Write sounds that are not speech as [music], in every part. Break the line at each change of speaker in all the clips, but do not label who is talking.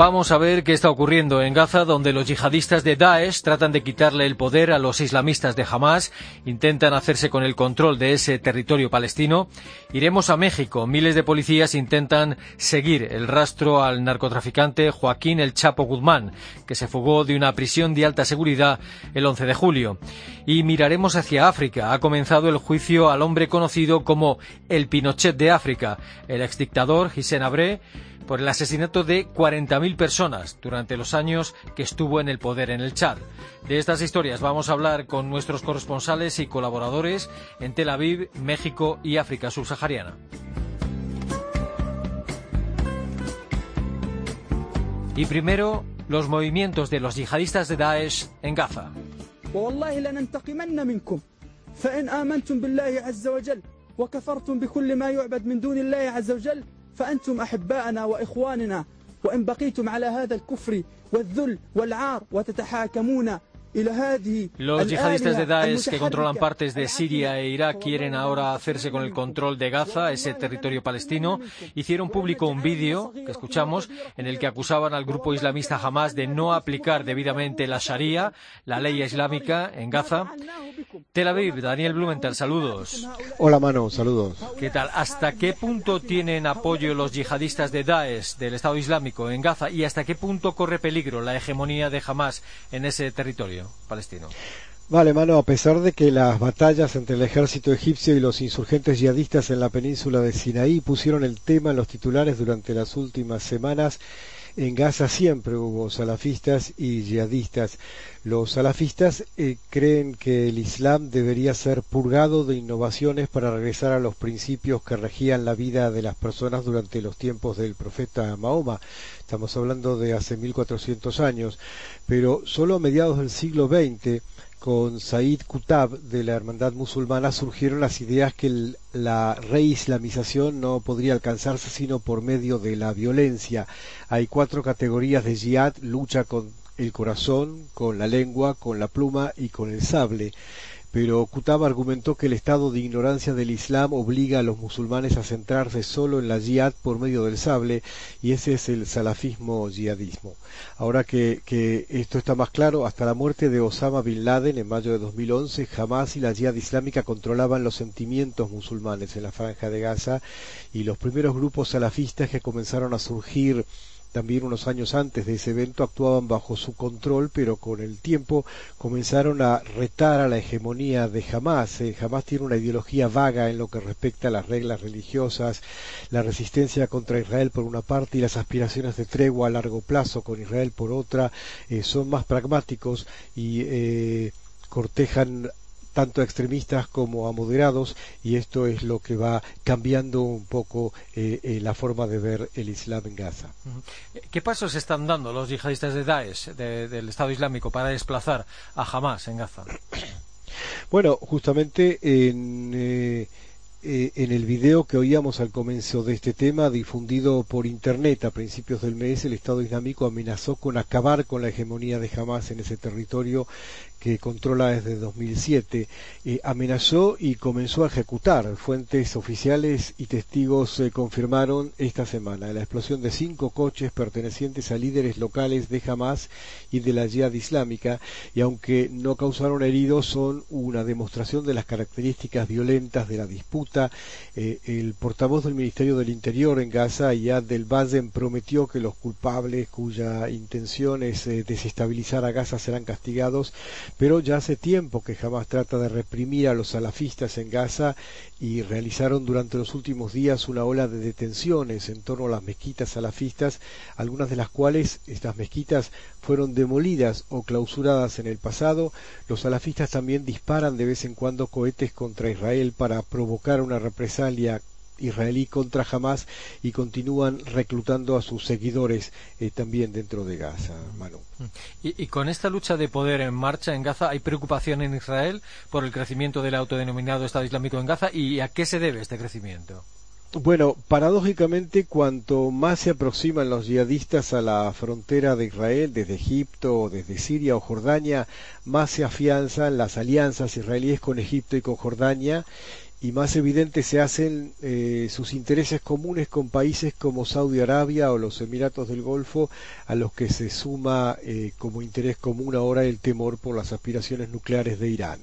Vamos a ver qué está ocurriendo en Gaza, donde los yihadistas de Daesh tratan de quitarle el poder a los islamistas de Hamas, intentan hacerse con el control de ese territorio palestino. Iremos a México. Miles de policías intentan seguir el rastro al narcotraficante Joaquín El Chapo Guzmán, que se fugó de una prisión de alta seguridad el 11 de julio. Y miraremos hacia África. Ha comenzado el juicio al hombre conocido como el Pinochet de África, el exdictador Hissène Abré, por el asesinato de 40.000 personas durante los años que estuvo en el poder en el Chad. De estas historias vamos a hablar con nuestros corresponsales y colaboradores en Tel Aviv, México y África subsahariana. Y primero, los movimientos de los yihadistas de Daesh en Gaza.
فأنتم أحباءنا وإخواننا وإن بقيتم على هذا الكفر والذل والعار وتتحاكمون
Los yihadistas de Daesh que controlan partes de Siria e Irak quieren ahora hacerse con el control de Gaza, ese territorio palestino. Hicieron público un vídeo que escuchamos en el que acusaban al grupo islamista Hamas de no aplicar debidamente la Sharia, la ley islámica, en Gaza. Tel Aviv, Daniel Blumenthal, saludos.
Hola, mano, saludos.
¿Qué tal? ¿Hasta qué punto tienen apoyo los yihadistas de Daesh, del Estado Islámico, en Gaza? ¿Y hasta qué punto corre peligro la hegemonía de Hamas en ese territorio? Palestino.
Vale, mano, a pesar de que las batallas entre el ejército egipcio y los insurgentes yihadistas en la península de Sinaí pusieron el tema en los titulares durante las últimas semanas, en Gaza siempre hubo salafistas y yihadistas. Los salafistas eh, creen que el Islam debería ser purgado de innovaciones para regresar a los principios que regían la vida de las personas durante los tiempos del profeta Mahoma. Estamos hablando de hace 1400 años, pero solo a mediados del siglo XX con Said Kutab de la Hermandad Musulmana surgieron las ideas que la reislamización no podría alcanzarse sino por medio de la violencia. Hay cuatro categorías de jihad, lucha con el corazón, con la lengua, con la pluma y con el sable pero Qutb argumentó que el estado de ignorancia del Islam obliga a los musulmanes a centrarse solo en la jihad por medio del sable y ese es el salafismo yihadismo. Ahora que, que esto está más claro, hasta la muerte de Osama Bin Laden en mayo de 2011, Hamas y la jihad islámica controlaban los sentimientos musulmanes en la franja de Gaza y los primeros grupos salafistas que comenzaron a surgir también unos años antes de ese evento actuaban bajo su control, pero con el tiempo comenzaron a retar a la hegemonía de Hamas. Eh, Hamas tiene una ideología vaga en lo que respecta a las reglas religiosas, la resistencia contra Israel por una parte y las aspiraciones de tregua a largo plazo con Israel por otra, eh, son más pragmáticos y eh, cortejan tanto a extremistas como a moderados y esto es lo que va cambiando un poco eh, eh, la forma de ver el Islam en Gaza.
¿Qué pasos están dando los yihadistas de Daesh, del Estado Islámico, para desplazar a Hamas en Gaza? [clears throat]
Bueno, justamente en... Eh, en el video que oíamos al comienzo de este tema, difundido por Internet a principios del mes, el Estado Islámico amenazó con acabar con la hegemonía de Hamas en ese territorio que controla desde 2007, eh, amenazó y comenzó a ejecutar. Fuentes oficiales y testigos eh, confirmaron esta semana la explosión de cinco coches pertenecientes a líderes locales de Hamas y de la Jihad Islámica, y aunque no causaron heridos, son una demostración de las características violentas de la disputa. Eh, el portavoz del Ministerio del Interior en Gaza, Yad del Bazen, prometió que los culpables cuya intención es desestabilizar a Gaza serán castigados pero ya hace tiempo que jamás trata de reprimir a los salafistas en Gaza y realizaron durante los últimos días una ola de detenciones en torno a las mezquitas salafistas, algunas de las cuales estas mezquitas fueron demolidas o clausuradas en el pasado. Los salafistas también disparan de vez en cuando cohetes contra Israel para provocar una represalia israelí contra Hamas y continúan reclutando a sus seguidores eh, también dentro de Gaza, Manu.
Y, con esta lucha de poder en marcha en Gaza, ¿hay preocupación en Israel por el crecimiento del autodenominado Estado Islámico en Gaza? ¿Y a qué se debe este crecimiento?
Bueno, paradójicamente, cuanto más se aproximan los yihadistas a la frontera de Israel, desde Egipto, desde Siria o Jordania, más se afianzan las alianzas israelíes con Egipto y con Jordania y más evidentes se hacen eh, sus intereses comunes con países como Saudi Arabia o los Emiratos del Golfo, a los que se suma eh, como interés común ahora el temor por las aspiraciones nucleares de Irán.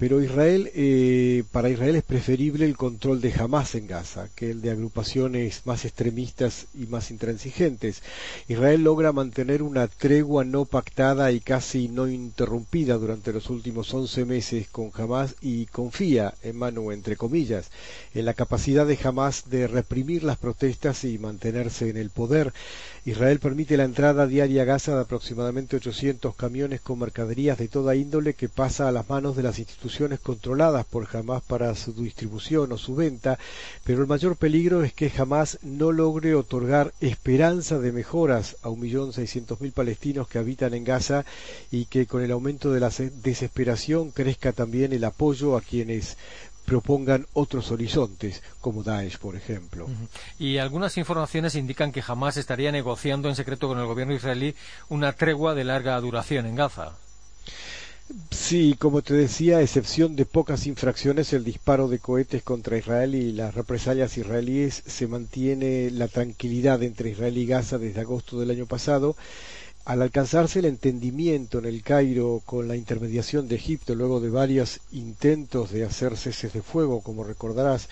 Pero Israel, eh, para Israel es preferible el control de Hamas en Gaza que el de agrupaciones más extremistas y más intransigentes. Israel logra mantener una tregua no pactada y casi no interrumpida durante los últimos once meses con Hamas y confía, en mano entre comillas, en la capacidad de Hamas de reprimir las protestas y mantenerse en el poder. Israel permite la entrada diaria a Gaza de aproximadamente 800 camiones con mercaderías de toda índole que pasa a las manos de las instituciones controladas por Hamas para su distribución o su venta, pero el mayor peligro es que Hamas no logre otorgar esperanza de mejoras a 1.600.000 palestinos que habitan en Gaza y que con el aumento de la desesperación crezca también el apoyo a quienes propongan otros horizontes, como Daesh, por ejemplo.
Y algunas informaciones indican que jamás estaría negociando en secreto con el gobierno israelí una tregua de larga duración en Gaza.
Sí, como te decía, a excepción de pocas infracciones, el disparo de cohetes contra Israel y las represalias israelíes, se mantiene la tranquilidad entre Israel y Gaza desde agosto del año pasado al alcanzarse el entendimiento en el Cairo con la intermediación de Egipto, luego de varios intentos de hacer ceses de fuego, como recordarás,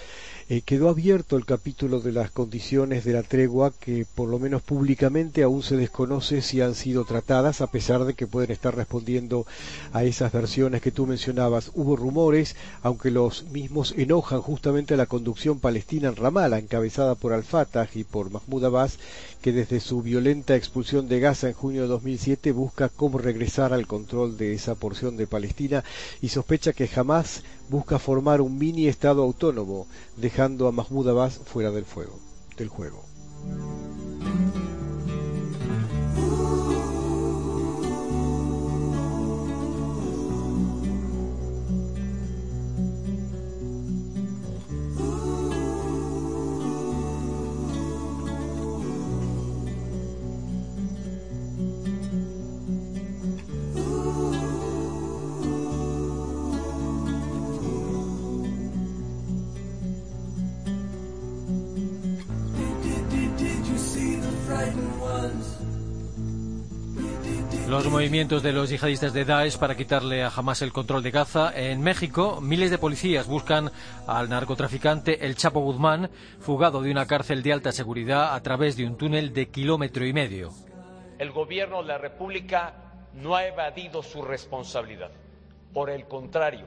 eh, quedó abierto el capítulo de las condiciones de la tregua que por lo menos públicamente aún se desconoce si han sido tratadas a pesar de que pueden estar respondiendo a esas versiones que tú mencionabas. Hubo rumores, aunque los mismos enojan justamente a la conducción palestina en Ramallah, encabezada por Al-Fatah y por Mahmoud Abbas, que desde su violenta expulsión de Gaza en junio de 2007 busca cómo regresar al control de esa porción de Palestina y sospecha que jamás busca formar un mini estado autónomo, dejando a Mahmoud Abbas fuera del del juego.
Los movimientos de los yihadistas de Daesh para quitarle a Hamas el control de Gaza. En México, miles de policías buscan al narcotraficante El Chapo Guzmán, fugado de una cárcel de alta seguridad a través de un túnel de kilómetro y medio.
El gobierno de la República no ha evadido su responsabilidad. Por el contrario,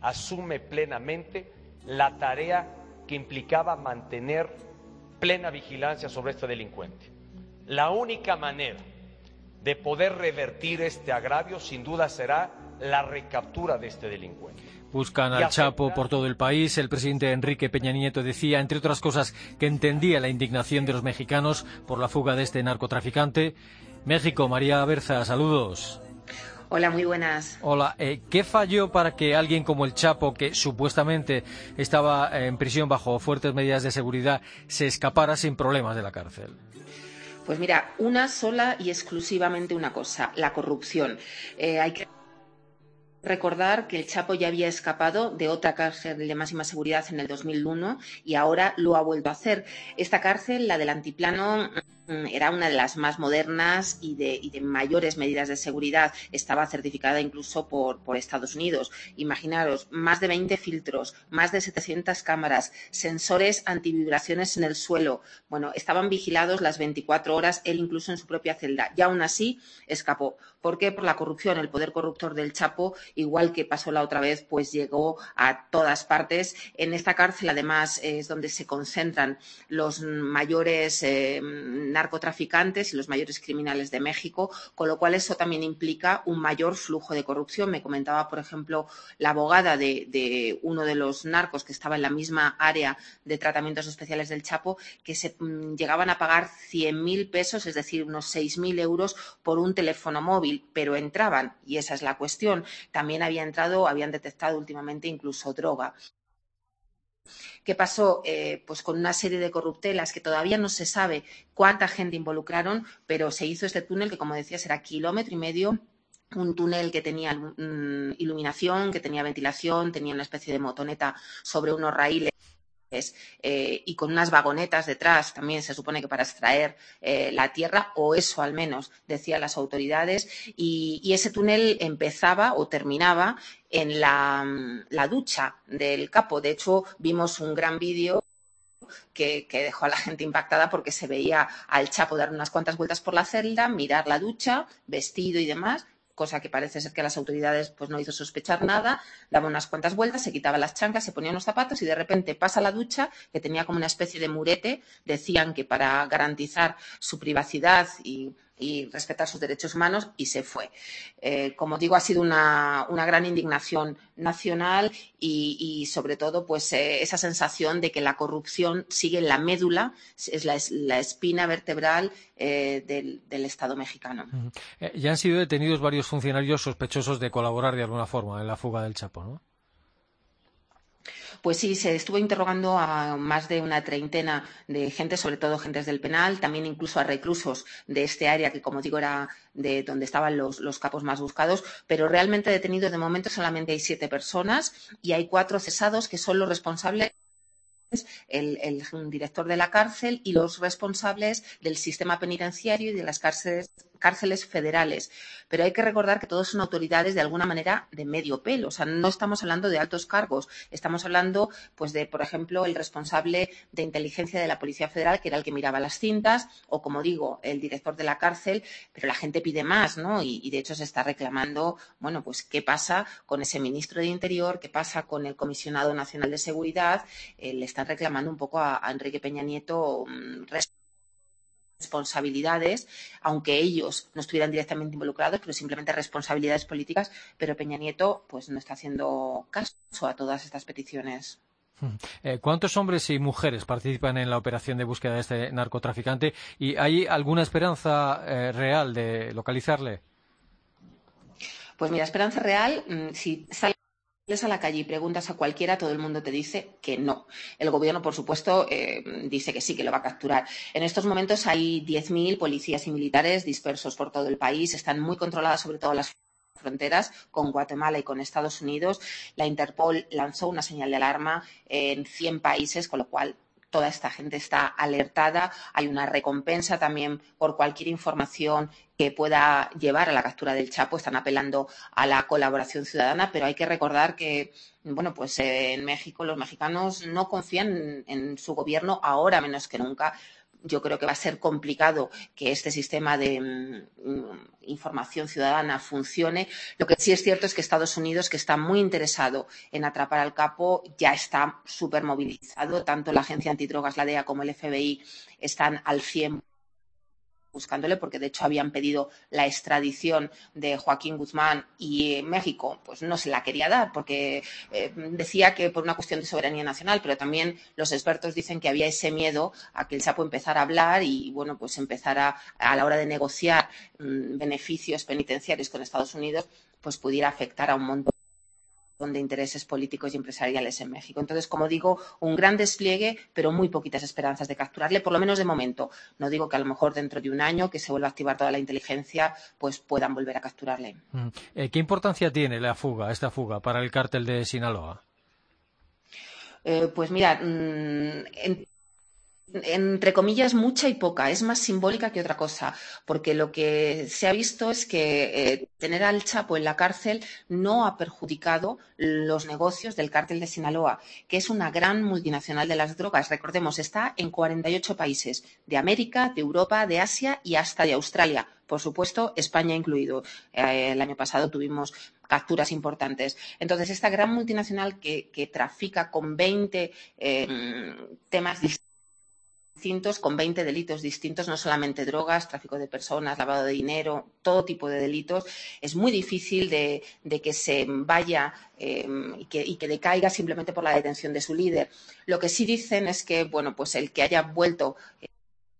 asume plenamente la tarea que implicaba mantener plena vigilancia sobre este delincuente. La única manera de poder revertir este agravio, sin duda será la recaptura de este delincuente.
Buscan al Chapo por todo el país. El presidente Enrique Peña Nieto decía, entre otras cosas, que entendía la indignación de los mexicanos por la fuga de este narcotraficante. México, María Berza, saludos.
Hola, muy buenas.
Hola, eh, ¿qué falló para que alguien como el Chapo, que supuestamente estaba en prisión bajo fuertes medidas de seguridad, se escapara sin problemas de la cárcel?
Pues mira, una sola y exclusivamente una cosa, la corrupción. Eh, hay que recordar que el Chapo ya había escapado de otra cárcel de máxima seguridad en el 2001 y ahora lo ha vuelto a hacer. Esta cárcel, la del Antiplano, era una de las más modernas y de, mayores medidas de seguridad. Estaba certificada incluso por, Estados Unidos. Imaginaros, más de 20 filtros, más de 700 cámaras, sensores antivibraciones en el suelo. Bueno, estaban vigilados las 24 horas, él incluso en su propia celda. Y aún así escapó. ¿Por qué? Por la corrupción. El poder corruptor del Chapo, igual que pasó la otra vez, pues llegó a todas partes. En esta cárcel, además, es donde se concentran los mayores eh, narcotraficantes y los mayores criminales de México, con lo cual eso también implica un mayor flujo de corrupción. Me comentaba, por ejemplo, la abogada de, uno de los narcos que estaba en la misma área de tratamientos especiales del Chapo, que se mm, llegaban a pagar 100.000 pesos, es decir, unos 6.000 euros por un teléfono móvil, pero entraban, y esa es la cuestión. También había entrado, habían detectado últimamente incluso droga. ¿Qué pasó? Eh, pues con una serie de corruptelas que todavía no se sabe cuánta gente involucraron, pero se hizo este túnel que, como decías, era kilómetro y medio un túnel que tenía mm, iluminación, que tenía ventilación, tenía una especie de motoneta sobre unos raíles eh, y con unas vagonetas detrás, también se supone que para extraer eh, la tierra, o eso al menos decían las autoridades, y, ese túnel empezaba o terminaba en la, la, ducha del capo. De hecho, vimos un gran vídeo. Que, dejó a la gente impactada porque se veía al Chapo dar unas cuantas vueltas por la celda, mirar la ducha, vestido y demás, cosa que parece ser que las autoridades pues no hizo sospechar nada, daba unas cuantas vueltas, se quitaba las chancas, se ponía unos zapatos y de repente pasa la ducha, que tenía como una especie de murete, decían que para garantizar su privacidad y y respetar sus derechos humanos y se fue. Eh, como digo, ha sido una, una gran indignación nacional y, y sobre todo pues eh, esa sensación de que la corrupción sigue en la médula, es la, la espina vertebral eh, del, Estado mexicano.
Ya han sido detenidos varios funcionarios sospechosos de colaborar de alguna forma en la fuga del Chapo, ¿no?
Pues sí, se estuvo interrogando a más de una treintena de gente, sobre todo gentes del penal, también incluso a reclusos de este área que, como digo, era de donde estaban los, capos más buscados, pero realmente detenidos de momento solamente hay siete personas y hay cuatro cesados que son los responsables el, director de la cárcel y los responsables del sistema penitenciario y de las cárceles, cárceles federales. Pero hay que recordar que todos son autoridades de alguna manera de medio pelo. O sea, no estamos hablando de altos cargos. Estamos hablando, pues, de, por ejemplo, el responsable de inteligencia de la Policía Federal, que era el que miraba las cintas, o, como digo, el director de la cárcel. Pero la gente pide más, ¿no? Y, de hecho se está reclamando, bueno, pues, ¿qué pasa con ese ministro de Interior? ¿Qué pasa con el comisionado nacional de seguridad? Eh, le están reclamando un poco a, Enrique Peña Nieto um, responsabilidades, aunque ellos no estuvieran directamente involucrados, pero simplemente responsabilidades políticas, pero Peña Nieto pues no está haciendo caso a todas estas peticiones.
Eh, ¿Cuántos hombres y mujeres participan en la operación de búsqueda de este narcotraficante? ¿Y hay alguna esperanza eh, real de localizarle?
Pues mira, esperanza real, mm, si sale sales a la calle y preguntas a cualquiera, todo el mundo te dice que no. El gobierno, por supuesto, eh, dice que sí, que lo va a capturar. En estos momentos hay 10.000 policías y militares dispersos por todo el país. Están muy controladas, sobre todo las fronteras con Guatemala y con Estados Unidos. La Interpol lanzó una señal de alarma en 100 países, con lo cual toda esta gente está alertada. Hay una recompensa también por cualquier información que pueda llevar a la captura del Chapo. Están apelando a la colaboración ciudadana, pero hay que recordar que, bueno, pues eh, en México los mexicanos no confían en, en su gobierno ahora menos que nunca yo creo que va a ser complicado que este sistema de mm, información ciudadana funcione. Lo que sí es cierto es que Estados Unidos, que está muy interesado en atrapar al capo, ya está súper movilizado. Tanto la Agencia Antidrogas, la DEA, como el FBI están al 100 buscándole, porque de hecho habían pedido la extradición de Joaquín Guzmán y eh, México, pues no se la quería dar, porque eh, decía que por una cuestión de soberanía nacional, pero también los expertos dicen que había ese miedo a que el Chapo empezara a hablar y, bueno, pues empezara a la hora de negociar mmm, beneficios penitenciarios con Estados Unidos, pues pudiera afectar a un montón de intereses políticos y empresariales en México. Entonces, como digo, un gran despliegue, pero muy poquitas esperanzas de capturarle, por lo menos de momento. No digo que a lo mejor dentro de un año, que se vuelva a activar toda la inteligencia, pues puedan volver a capturarle.
Mm. Eh, ¿Qué importancia tiene la fuga, esta fuga, para el cártel de Sinaloa?
Eh, pues mira, mmm, en entre comillas, mucha y poca. Es más simbólica que otra cosa, porque lo que se ha visto es que eh, tener al Chapo en la cárcel no ha perjudicado los negocios del cártel de Sinaloa, que es una gran multinacional de las drogas. Recordemos, está en 48 países de América, de Europa, de Asia y hasta de Australia. Por supuesto, España incluido. Eh, el año pasado tuvimos capturas importantes. Entonces, esta gran multinacional que, que trafica con 20 eh, temas distintos distintos, con 20 delitos distintos, no solamente drogas, tráfico de personas, lavado de dinero, todo tipo de delitos. Es muy difícil de, que se vaya eh, y, que, y, que, decaiga simplemente por la detención de su líder. Lo que sí dicen es que, bueno, pues el que haya vuelto,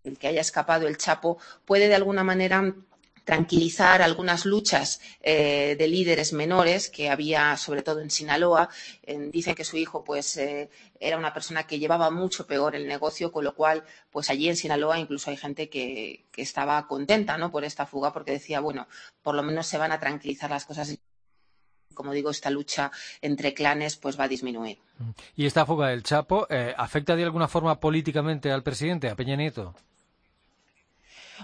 el que haya escapado el Chapo, puede de alguna manera tranquilizar algunas luchas eh, de líderes menores que había, sobre todo en Sinaloa. Dicen que su hijo, pues, eh, era una persona que llevaba mucho peor el negocio, con lo cual, pues allí en Sinaloa incluso hay gente que, estaba contenta, ¿no? Por esta fuga, porque decía, bueno, por lo menos se van a tranquilizar las cosas como digo, esta lucha entre clanes pues va a disminuir.
¿Y esta fuga del Chapo eh, afecta de alguna forma políticamente al presidente, a Peña Nieto?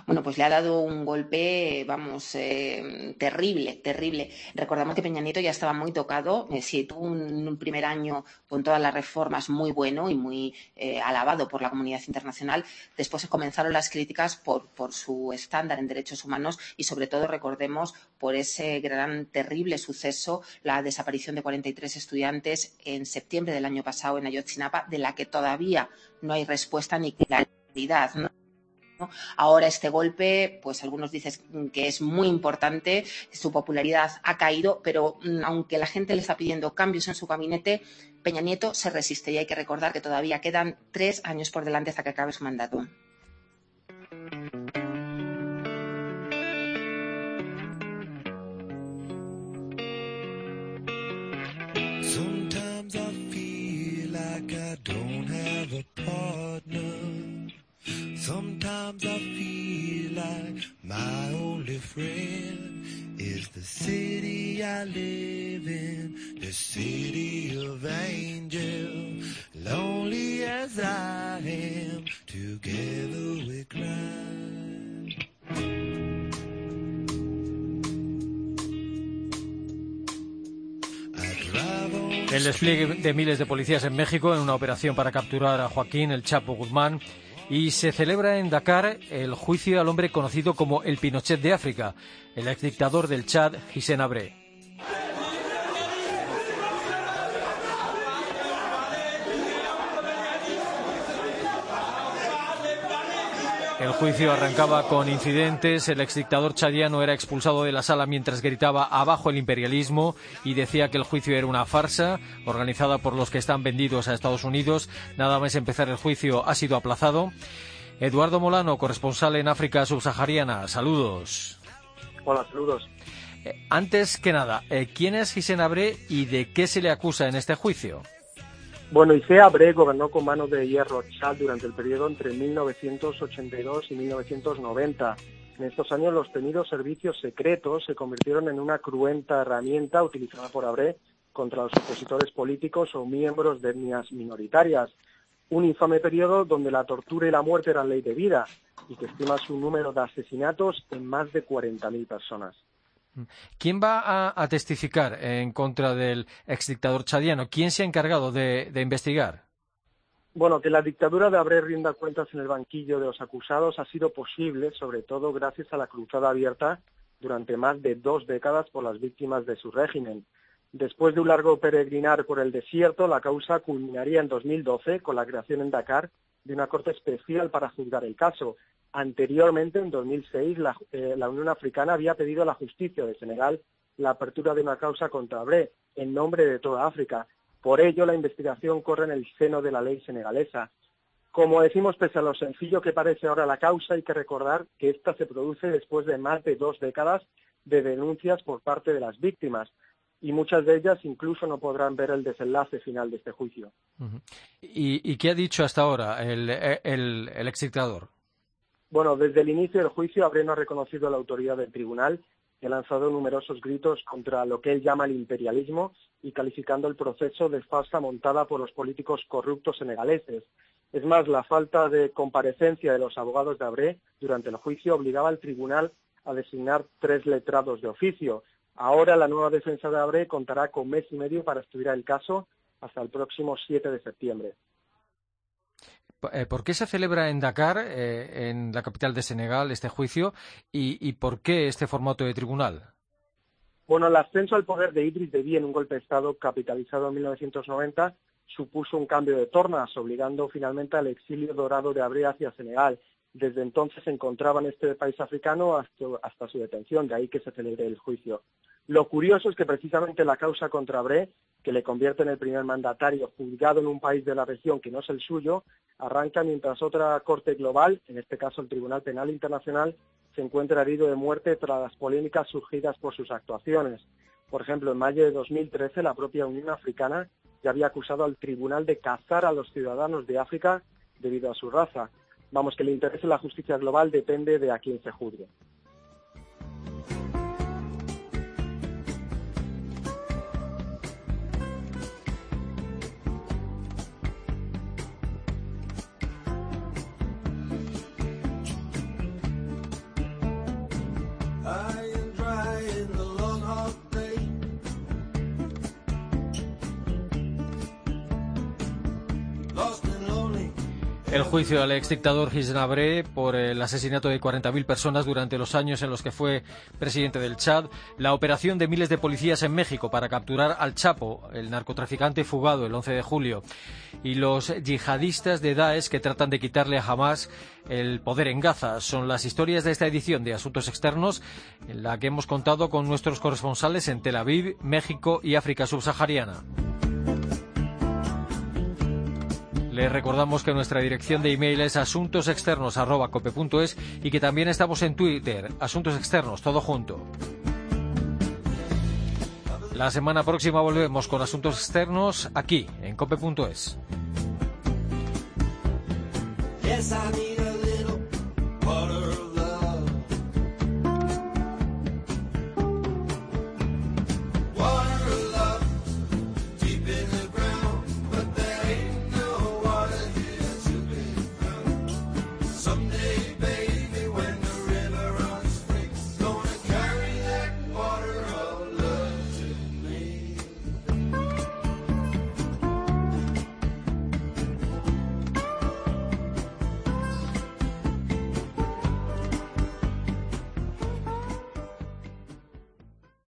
Bueno, pues le ha dado un golpe, vamos, eh, terrible, terrible. Recordamos que Peña Nieto ya estaba muy tocado, eh, sí, tuvo un, primer año con todas las reformas muy bueno y muy eh, alabado por la comunidad internacional. Después comenzaron las críticas por, su estándar en derechos humanos y, sobre todo, recordemos por ese gran, terrible suceso, la desaparición de 43 estudiantes en septiembre del año pasado en Ayotzinapa, de la que todavía no hay respuesta ni claridad. Ahora este golpe, pues algunos dicen que es muy importante, su popularidad ha caído, pero mm, aunque la gente le está pidiendo cambios en su gabinete, Peña Nieto se resiste y hay que recordar que todavía quedan tres años por delante hasta que acabe su mandato.
My only friend is the city I live in, the city of angels. Lonely as I am, together we cry. El despliegue de miles de policías en México en una operación para capturar a Joaquín el Chapo Guzmán y se celebra en Dakar el juicio al hombre conocido como el Pinochet de África, el exdictador del Chad, Hissène Abré. El juicio arrancaba con incidentes. El exdictador chadiano era expulsado de la sala mientras gritaba abajo el imperialismo y decía que el juicio era una farsa organizada por los que están vendidos a Estados Unidos. Nada más empezar el juicio ha sido aplazado. Eduardo Molano, corresponsal en África subsahariana. Saludos.
Hola, saludos.
Eh, antes que nada, eh, ¿quién es Hissène Abré y de qué se le acusa en este juicio?
Bueno, Isea Abré gobernó con mano de hierro Chad durante el periodo entre 1982 y 1990. En estos años los temidos servicios secretos se convirtieron en una cruenta herramienta utilizada por Abré contra los opositores políticos o miembros de etnias minoritarias. Un infame periodo donde la tortura y la muerte eran ley de vida y que estima su número de asesinatos en más de 40.000 personas.
¿Quién va a, testificar en contra del exdictador chadiano? ¿Quién se ha encargado de, investigar?
Bueno, que la dictadura de Abré rinda cuentas en el banquillo de los acusados ha sido posible, sobre todo gracias a la cruzada abierta durante más de dos décadas por las víctimas de su régimen. Después de un largo peregrinar por el desierto, la causa culminaría en 2012 con la creación en Dakar de una corte especial para juzgar el caso. Anteriormente, en 2006, la, eh, la, Unión Africana había pedido a la justicia de Senegal la apertura de una causa contra Abré en nombre de toda África. Por ello, la investigación corre en el seno de la ley senegalesa. Como decimos, pese a lo sencillo que parece ahora la causa, hay que recordar que esta se produce después de más de dos décadas de denuncias por parte de las víctimas y muchas de ellas incluso no podrán ver el desenlace final de este juicio.
¿Y, qué ha dicho hasta ahora el, el, el?
Bueno, desde el inicio del juicio, Abré no ha reconocido la autoridad del tribunal y ha lanzado numerosos gritos contra lo que él llama el imperialismo y calificando el proceso de farsa montada por los políticos corruptos senegaleses. Es más, la falta de comparecencia de los abogados de Abré durante el juicio obligaba al tribunal a designar tres letrados de oficio. Ahora la nueva defensa de Abré contará con mes y medio para estudiar el caso hasta el próximo 7 de septiembre.
Eh, ¿Por qué se celebra en Dakar, eh, en la capital de Senegal, este juicio y, por qué este formato de tribunal?
Bueno, el ascenso al poder de Idris Deby en un golpe de Estado capitalizado en 1990 supuso un cambio de tornas, obligando finalmente al exilio dorado de Abré hacia Senegal. Desde entonces se encontraba en este país africano hasta su detención, de ahí que se celebre el juicio. Lo curioso es que precisamente la causa contra Bre, que le convierte en el primer mandatario juzgado en un país de la región que no es el suyo, arranca mientras otra corte global, en este caso el Tribunal Penal Internacional, se encuentra herido de muerte tras las polémicas surgidas por sus actuaciones. Por ejemplo, en mayo de 2013, la propia Unión Africana ya había acusado al tribunal de cazar a los ciudadanos de África debido a su raza. Vamos, que el interés en la justicia global depende de a quién se juzgue.
Juicio al exdictador Gisnabré por el asesinato de 40.000 personas durante los años en los que fue presidente del Chad, la operación de miles de policías en México para capturar al Chapo, el narcotraficante fugado el 11 de julio, y los yihadistas de Daesh que tratan de quitarle a Hamas el poder en Gaza. Son las historias de esta edición de Asuntos Externos en la que hemos contado con nuestros corresponsales en Tel Aviv, México y África subsahariana. Recordamos que nuestra dirección de email es asuntosexternos.cope.es y que también estamos en Twitter, Asuntos Externos, todo junto. La semana próxima volvemos con Asuntos Externos aquí, en cope.es.